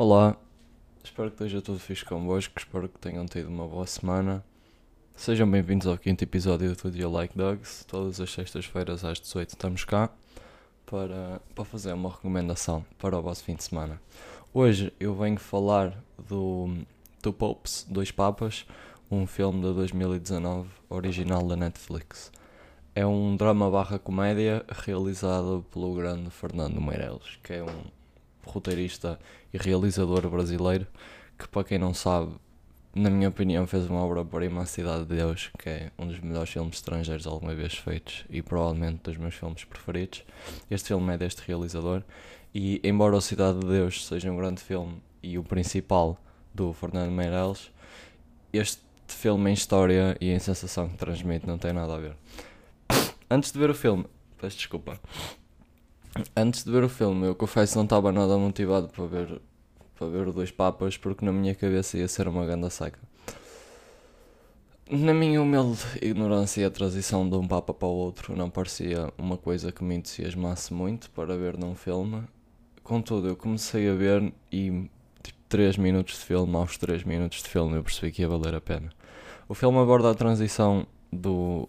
Olá, espero que esteja tudo fixe convosco, espero que tenham tido uma boa semana. Sejam bem-vindos ao quinto episódio do Dia Like Dogs. Todas as sextas-feiras às 18 estamos cá para, para fazer uma recomendação para o vosso fim de semana. Hoje eu venho falar do, do Popes, Dois Papas, um filme de 2019, original da Netflix. É um drama barra comédia realizado pelo grande Fernando Meirelles, que é um roteirista e realizador brasileiro que, para quem não sabe, na minha opinião, fez uma obra-prima, A Cidade de Deus, que é um dos melhores filmes estrangeiros alguma vez feitos e provavelmente dos meus filmes preferidos. Este filme é deste realizador e, embora A Cidade de Deus seja um grande filme e o principal do Fernando Meirelles, este filme em história e em sensação que transmite não tem nada a ver. Antes de ver o filme, peço desculpa. Antes de ver o filme, eu confesso não estava nada motivado para ver para ver dois papas porque na minha cabeça ia ser uma ganda seca. Na minha humilde ignorância, a transição de um papa para o outro não parecia uma coisa que me entusiasmasse muito para ver num filme. Contudo, eu comecei a ver e tipo 3 minutos de filme, aos 3 minutos de filme eu percebi que ia valer a pena. O filme aborda a transição do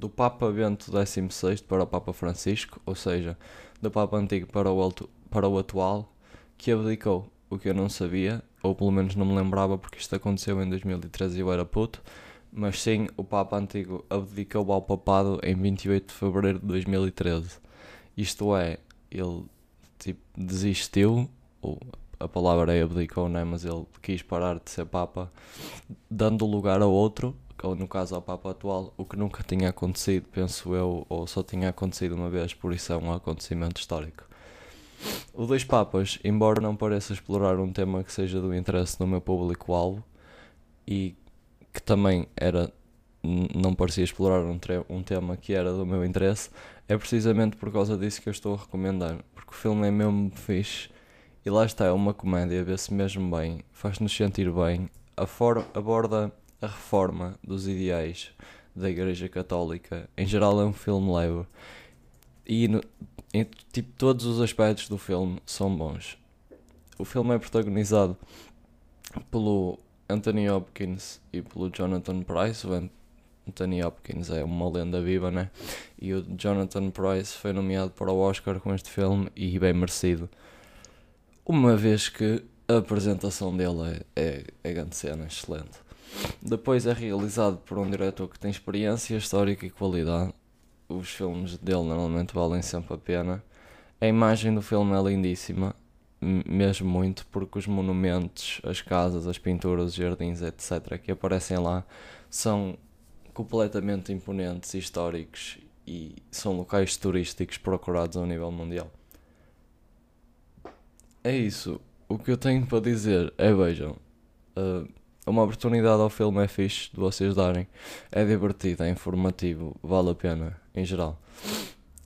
do Papa Bento XVI para o Papa Francisco, ou seja, do Papa antigo para o, alto, para o atual, que abdicou, o que eu não sabia, ou pelo menos não me lembrava porque isto aconteceu em 2013 e eu era puto, mas sim, o Papa antigo abdicou ao papado em 28 de fevereiro de 2013. Isto é, ele tipo, desistiu, ou a palavra é abdicou, né? mas ele quis parar de ser Papa, dando lugar a outro ou no caso ao Papa atual, o que nunca tinha acontecido, penso eu, ou só tinha acontecido uma vez, por isso é um acontecimento histórico. O Dois Papas, embora não pareça explorar um tema que seja do interesse do meu público-alvo e que também era não parecia explorar um, um tema que era do meu interesse, é precisamente por causa disso que eu estou a recomendar, porque o filme é mesmo fixe e lá está, é uma comédia, vê-se mesmo bem, faz-nos sentir bem, aborda a reforma dos ideais da Igreja Católica. Em geral é um filme leve e no, em, tipo, todos os aspectos do filme são bons. O filme é protagonizado pelo Anthony Hopkins e pelo Jonathan Price. O Anthony Hopkins é uma lenda viva, né? E o Jonathan Price foi nomeado para o Oscar com este filme e bem merecido. Uma vez que a apresentação dele é, é, é grande cena, excelente. Depois é realizado por um diretor que tem experiência histórica e qualidade. Os filmes dele normalmente valem sempre a pena. A imagem do filme é lindíssima, mesmo muito, porque os monumentos, as casas, as pinturas, os jardins, etc., que aparecem lá são completamente imponentes, históricos e são locais turísticos procurados a nível mundial. É isso. O que eu tenho para dizer é: vejam, uh, uma oportunidade ao filme é fixe de vocês darem. É divertido, é informativo, vale a pena, em geral.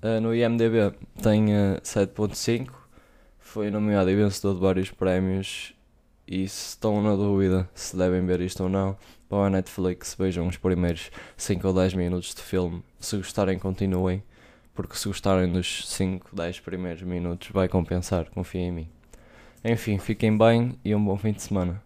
Uh, no IMDB tem uh, 7.5, foi nomeado e vencedor de vários prémios. E se estão na dúvida se devem ver isto ou não, vão à Netflix, vejam os primeiros 5 ou 10 minutos de filme. Se gostarem, continuem, porque se gostarem dos 5, 10 primeiros minutos, vai compensar, confiem em mim. Enfim, fiquem bem e um bom fim de semana.